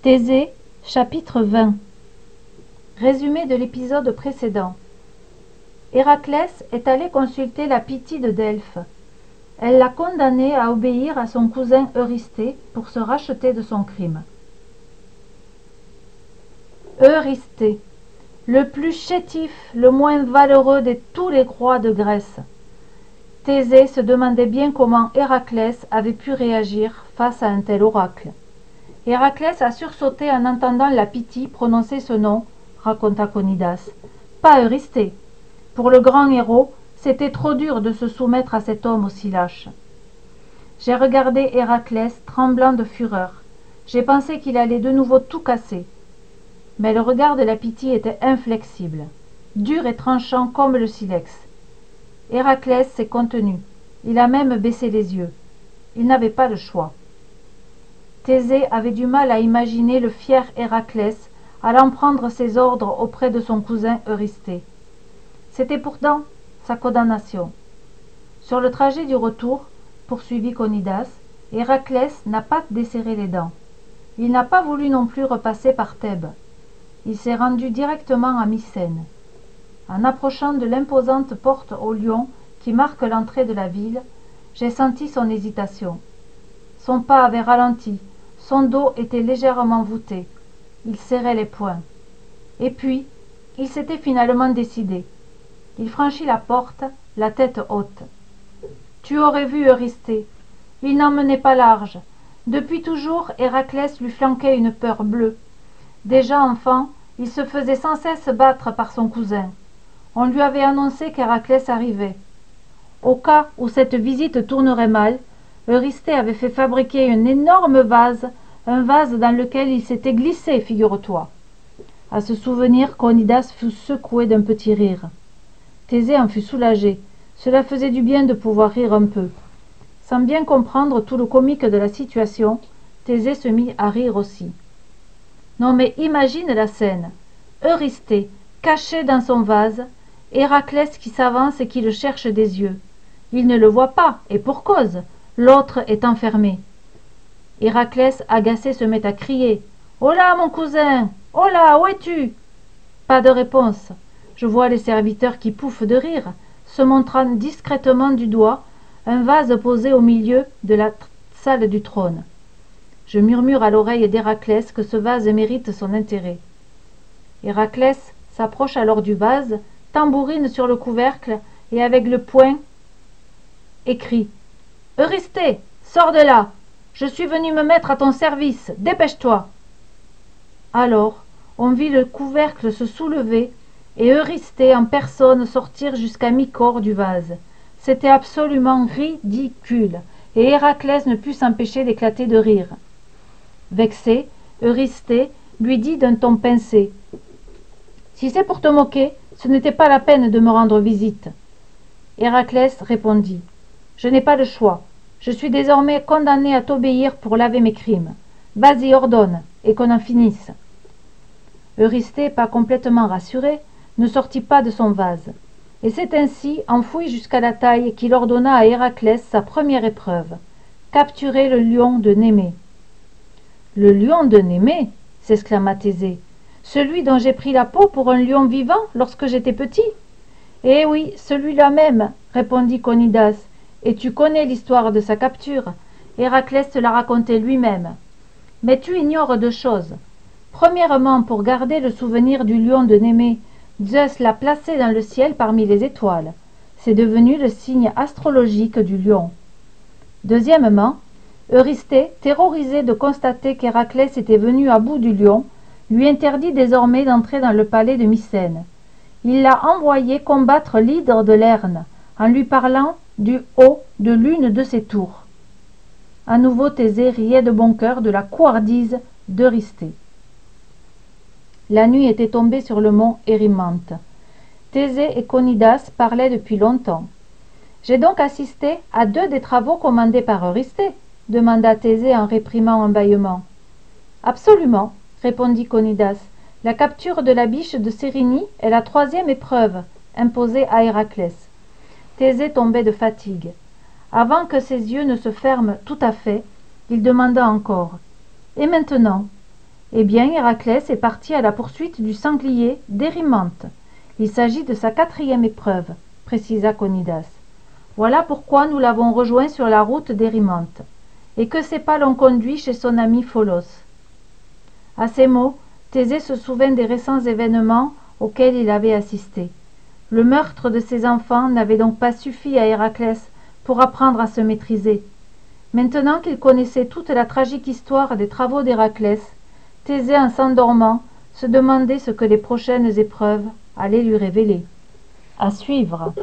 Thésée, chapitre 20 Résumé de l'épisode précédent Héraclès est allé consulter la Pythie de Delphes. Elle l'a condamné à obéir à son cousin Eurysthée pour se racheter de son crime. Eurysthée, le plus chétif, le moins valeureux de tous les rois de Grèce. Thésée se demandait bien comment Héraclès avait pu réagir face à un tel oracle. Héraclès a sursauté en entendant la Pythie prononcer ce nom, raconta Conidas. Pas Eurysthée. Pour le grand héros, c'était trop dur de se soumettre à cet homme aussi lâche. J'ai regardé Héraclès tremblant de fureur. J'ai pensé qu'il allait de nouveau tout casser. Mais le regard de la Pythie était inflexible, dur et tranchant comme le silex. Héraclès s'est contenu. Il a même baissé les yeux. Il n'avait pas le choix. Thésée avait du mal à imaginer le fier Héraclès allant prendre ses ordres auprès de son cousin Eurysthée. C'était pourtant sa condamnation. Sur le trajet du retour, poursuivit Conidas, Héraclès n'a pas desserré les dents. Il n'a pas voulu non plus repasser par Thèbes. Il s'est rendu directement à Mycène. En approchant de l'imposante porte aux lions qui marque l'entrée de la ville, j'ai senti son hésitation. Son pas avait ralenti, son dos était légèrement voûté. Il serrait les poings. Et puis, il s'était finalement décidé. Il franchit la porte, la tête haute. Tu aurais vu Eurysthée. Il n'en menait pas large. Depuis toujours, Héraclès lui flanquait une peur bleue. Déjà enfant, il se faisait sans cesse battre par son cousin. On lui avait annoncé qu'Héraclès arrivait. Au cas où cette visite tournerait mal, Eurysthée avait fait fabriquer un énorme vase, un vase dans lequel il s'était glissé, figure-toi. À ce souvenir, Conidas fut secoué d'un petit rire. Thésée en fut soulagé. Cela faisait du bien de pouvoir rire un peu. Sans bien comprendre tout le comique de la situation, Thésée se mit à rire aussi. Non mais imagine la scène. Eurysthée, caché dans son vase, Héraclès qui s'avance et qui le cherche des yeux. Il ne le voit pas, et pour cause l'autre est enfermé. Héraclès, agacé, se met à crier. Oh là, mon cousin Oh là, où es-tu? Pas de réponse. Je vois les serviteurs qui pouffent de rire, se montrant discrètement du doigt un vase posé au milieu de la salle du trône. Je murmure à l'oreille d'Héraclès que ce vase mérite son intérêt. Héraclès s'approche alors du vase, tambourine sur le couvercle et avec le poing écrit Eurysthée, sors de là. Je suis venu me mettre à ton service. Dépêche-toi. Alors, on vit le couvercle se soulever et Eurysthée en personne sortir jusqu'à mi-corps du vase. C'était absolument ridicule, et Héraclès ne put s'empêcher d'éclater de rire. Vexé, Eurysthée lui dit d'un ton pincé Si c'est pour te moquer, ce n'était pas la peine de me rendre visite. Héraclès répondit Je n'ai pas le choix. Je suis désormais condamné à t'obéir pour laver mes crimes. Vas-y, ordonne, et qu'on en finisse. Eurysthée, pas complètement rassuré, ne sortit pas de son vase, et c'est ainsi enfoui jusqu'à la taille qu'il ordonna à Héraclès sa première épreuve, capturer le lion de Némée. Le lion de Némée s'exclama Thésée. Celui dont j'ai pris la peau pour un lion vivant lorsque j'étais petit? Eh oui, celui-là même, répondit Conidas, et tu connais l'histoire de sa capture. Héraclès te l'a raconté lui-même. Mais tu ignores deux choses. Premièrement, pour garder le souvenir du lion de Némée, Zeus l'a placé dans le ciel parmi les étoiles. C'est devenu le signe astrologique du lion. Deuxièmement, Eurysthée, terrorisé de constater qu'Héraclès était venu à bout du lion, lui interdit désormais d'entrer dans le palais de Mycène. Il l'a envoyé combattre l'hydre de Lerne, en lui parlant du haut de l'une de ses tours. À nouveau Thésée riait de bon cœur de la couardise d'Eurysthée. La nuit était tombée sur le mont Érymanthe. Thésée et Conidas parlaient depuis longtemps. J'ai donc assisté à deux des travaux commandés par Eurysthée demanda Thésée en réprimant un bâillement. Absolument, répondit Conidas. La capture de la biche de Sérénie est la troisième épreuve imposée à Héraclès. Thésée tombait de fatigue. Avant que ses yeux ne se ferment tout à fait, il demanda encore. Et maintenant? Eh bien, Héraclès est parti à la poursuite du sanglier d'Érimante. Il s'agit de sa quatrième épreuve, précisa Conidas. Voilà pourquoi nous l'avons rejoint sur la route d'Érimante, et que ses pas l'ont conduit chez son ami Pholos. À ces mots, Thésée se souvint des récents événements auxquels il avait assisté. Le meurtre de ses enfants n'avait donc pas suffi à Héraclès pour apprendre à se maîtriser. Maintenant qu'il connaissait toute la tragique histoire des travaux d'Héraclès, Thésée en s'endormant se demandait ce que les prochaines épreuves allaient lui révéler. À suivre.